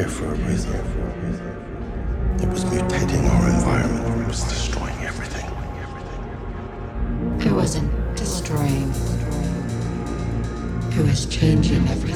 here for a reason. It was mutating our environment, it was destroying everything. It wasn't destroying, it was changing everything.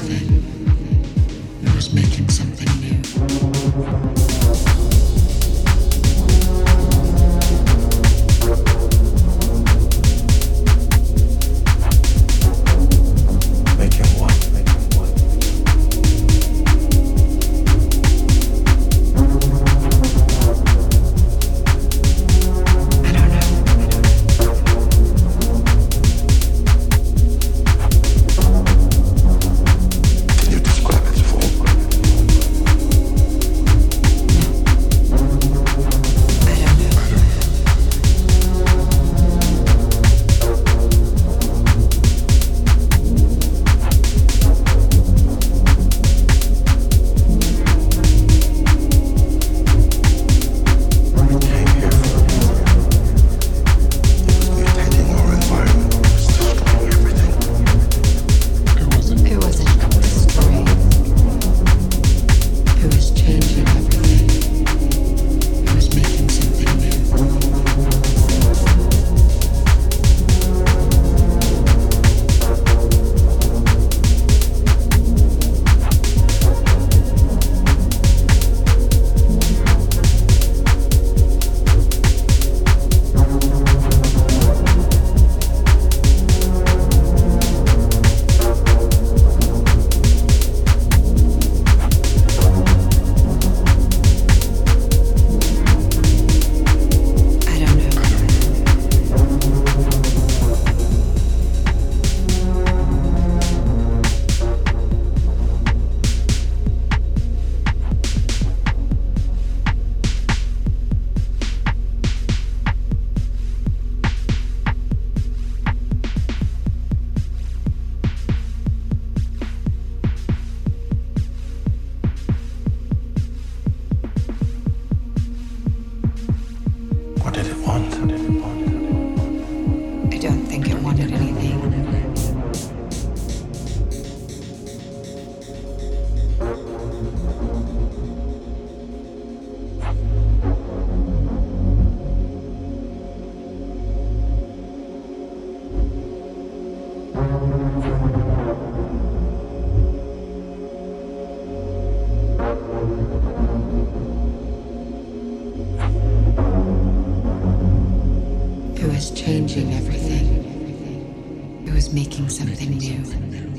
who was changing everything, who was making something new.